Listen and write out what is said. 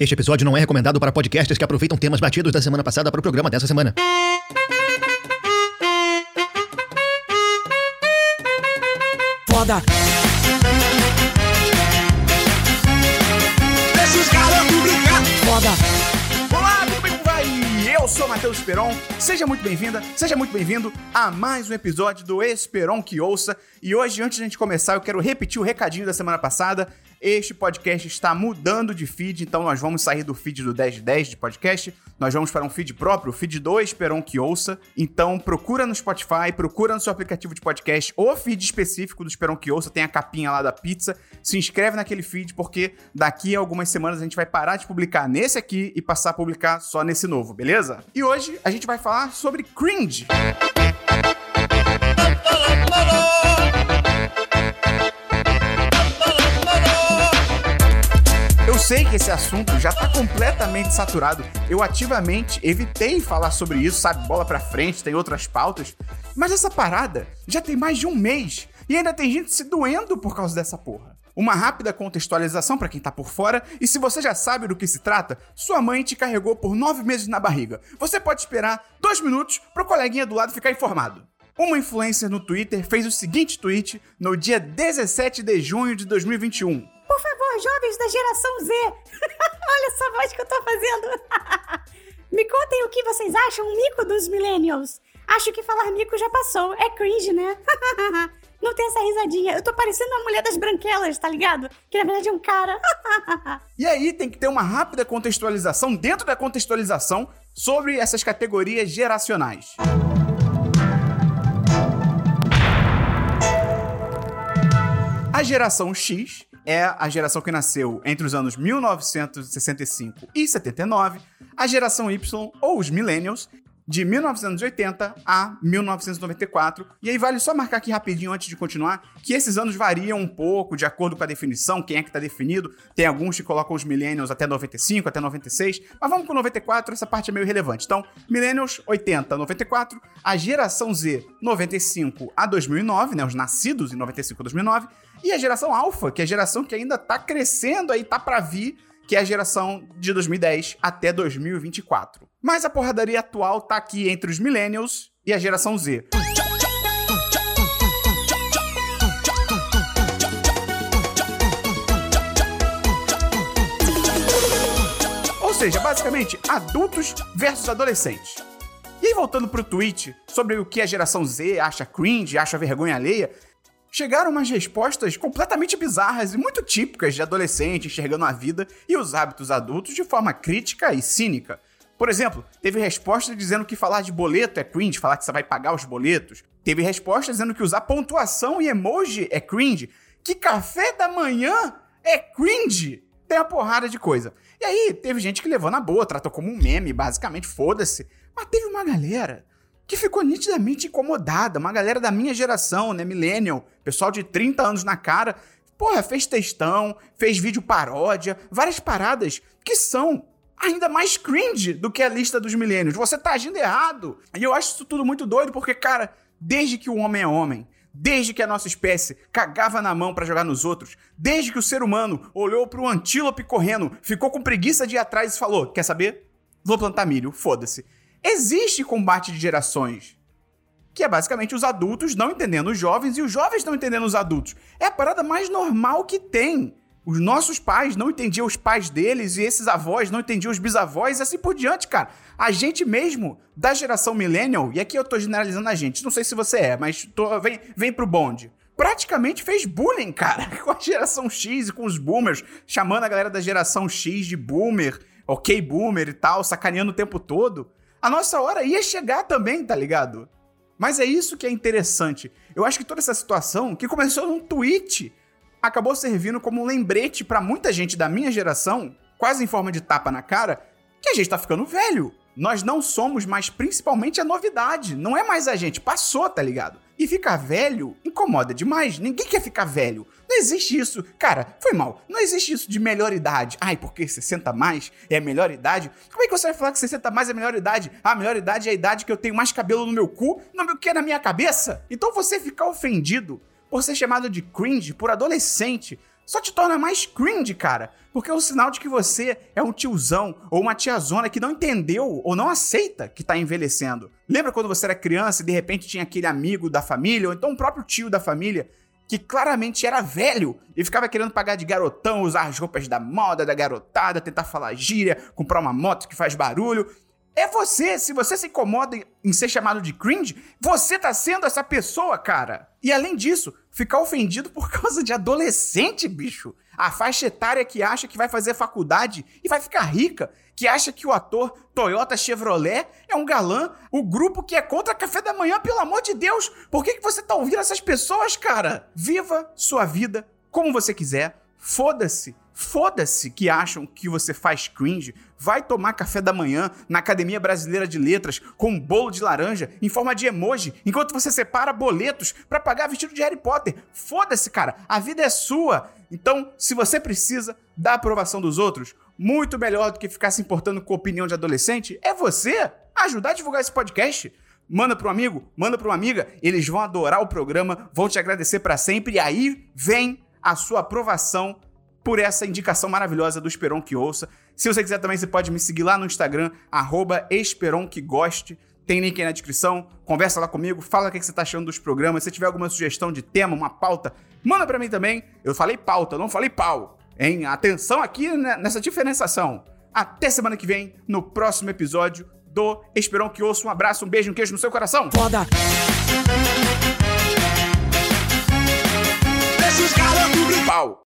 Este episódio não é recomendado para podcasts que aproveitam temas batidos da semana passada para o programa dessa semana. Foda! Deixa os garotos brincar. Foda! Olá, tudo bem como vai? Eu sou o Matheus Esperon. Seja muito bem-vinda, seja muito bem-vindo a mais um episódio do Esperon que ouça. E hoje, antes de a gente começar, eu quero repetir o recadinho da semana passada. Este podcast está mudando de feed, então nós vamos sair do feed do 10 de 10 de podcast. Nós vamos para um feed próprio, o feed do Esperon que ouça. Então procura no Spotify, procura no seu aplicativo de podcast o feed específico do Esperon que ouça, tem a capinha lá da pizza. Se inscreve naquele feed porque daqui a algumas semanas a gente vai parar de publicar nesse aqui e passar a publicar só nesse novo, beleza? E hoje a gente vai falar sobre cringe. Eu sei que esse assunto já tá completamente saturado. Eu ativamente evitei falar sobre isso, sabe? Bola pra frente, tem outras pautas. Mas essa parada já tem mais de um mês e ainda tem gente se doendo por causa dessa porra. Uma rápida contextualização pra quem tá por fora, e se você já sabe do que se trata, sua mãe te carregou por nove meses na barriga. Você pode esperar dois minutos pro coleguinha do lado ficar informado. Uma influencer no Twitter fez o seguinte tweet no dia 17 de junho de 2021. Por favor, jovens da geração Z. Olha essa voz que eu tô fazendo. Me contem o que vocês acham mico dos millennials. Acho que falar mico já passou. É cringe, né? Não tem essa risadinha. Eu tô parecendo uma mulher das branquelas, tá ligado? Que na verdade é um cara. E aí tem que ter uma rápida contextualização dentro da contextualização sobre essas categorias geracionais. A geração X é a geração que nasceu entre os anos 1965 e 79, a geração Y, ou os Millennials, de 1980 a 1994. E aí vale só marcar aqui rapidinho antes de continuar que esses anos variam um pouco de acordo com a definição, quem é que tá definido. Tem alguns que colocam os millennials até 95, até 96, mas vamos com 94, essa parte é meio relevante. Então, millennials 80 a 94, a geração Z 95 a 2009, né, os nascidos em 95 a 2009, e a geração alfa, que é a geração que ainda tá crescendo aí, tá para vir, que é a geração de 2010 até 2024. Mas a porradaria atual tá aqui entre os millennials e a geração Z. Ou seja, basicamente, adultos versus adolescentes. E aí, voltando pro tweet sobre o que a geração Z acha cringe, acha vergonha alheia, chegaram umas respostas completamente bizarras e muito típicas de adolescente enxergando a vida e os hábitos adultos de forma crítica e cínica. Por exemplo, teve resposta dizendo que falar de boleto é cringe, falar que você vai pagar os boletos. Teve resposta dizendo que usar pontuação e emoji é cringe, que café da manhã é cringe. Tem uma porrada de coisa. E aí, teve gente que levou na boa, tratou como um meme, basicamente, foda-se. Mas teve uma galera que ficou nitidamente incomodada, uma galera da minha geração, né, millennial, pessoal de 30 anos na cara, porra, fez textão, fez vídeo paródia, várias paradas que são ainda mais cringe do que a lista dos milênios. Você tá agindo errado. E eu acho isso tudo muito doido, porque, cara, desde que o homem é homem, desde que a nossa espécie cagava na mão pra jogar nos outros, desde que o ser humano olhou pro antílope correndo, ficou com preguiça de ir atrás e falou: Quer saber? Vou plantar milho, foda-se. Existe combate de gerações. Que é basicamente os adultos não entendendo os jovens e os jovens não entendendo os adultos. É a parada mais normal que tem. Os nossos pais não entendiam os pais deles e esses avós não entendiam os bisavós e assim por diante, cara. A gente mesmo, da geração millennial, e aqui eu tô generalizando a gente, não sei se você é, mas tô, vem, vem pro bonde. Praticamente fez bullying, cara, com a geração X e com os boomers, chamando a galera da geração X de boomer, ok boomer e tal, sacaneando o tempo todo. A nossa hora ia chegar também, tá ligado? Mas é isso que é interessante. Eu acho que toda essa situação, que começou num tweet, acabou servindo como um lembrete pra muita gente da minha geração, quase em forma de tapa na cara, que a gente tá ficando velho. Nós não somos mais principalmente a novidade. Não é mais a gente. Passou, tá ligado? E ficar velho incomoda demais. Ninguém quer ficar velho. Não existe isso. Cara, foi mal. Não existe isso de melhor idade. Ai, porque 60 mais é a melhor idade. Como é que você vai falar que 60 mais é a melhor idade? Ah, a melhor idade é a idade que eu tenho mais cabelo no meu cu, no que é na minha cabeça? Então você ficar ofendido por ser chamado de cringe por adolescente só te torna mais cringe, cara. Porque é o sinal de que você é um tiozão ou uma tiazona que não entendeu ou não aceita que tá envelhecendo. Lembra quando você era criança e de repente tinha aquele amigo da família, ou então o próprio tio da família, que claramente era velho e ficava querendo pagar de garotão, usar as roupas da moda da garotada, tentar falar gíria, comprar uma moto que faz barulho. É você, se você se incomoda em ser chamado de cringe, você tá sendo essa pessoa, cara. E além disso, ficar ofendido por causa de adolescente, bicho. A faixa etária que acha que vai fazer faculdade e vai ficar rica, que acha que o ator Toyota Chevrolet é um galã, o grupo que é contra café da manhã, pelo amor de Deus. Por que, que você tá ouvindo essas pessoas, cara? Viva sua vida como você quiser. Foda-se Foda-se que acham que você faz cringe. Vai tomar café da manhã na Academia Brasileira de Letras com um bolo de laranja em forma de emoji, enquanto você separa boletos para pagar vestido de Harry Potter. Foda-se, cara. A vida é sua. Então, se você precisa da aprovação dos outros, muito melhor do que ficar se importando com a opinião de adolescente é você ajudar a divulgar esse podcast. Manda para um amigo, manda para uma amiga, eles vão adorar o programa, vão te agradecer para sempre e aí vem a sua aprovação por essa indicação maravilhosa do Esperon que ouça. Se você quiser também, você pode me seguir lá no Instagram, arroba Tem link aí na descrição. Conversa lá comigo, fala o que você tá achando dos programas. Se tiver alguma sugestão de tema, uma pauta, manda para mim também. Eu falei pauta, não falei pau. Hein? Atenção aqui nessa diferenciação. Até semana que vem, no próximo episódio do Esperon que ouça. Um abraço, um beijo, um queijo no seu coração. Foda. Pau.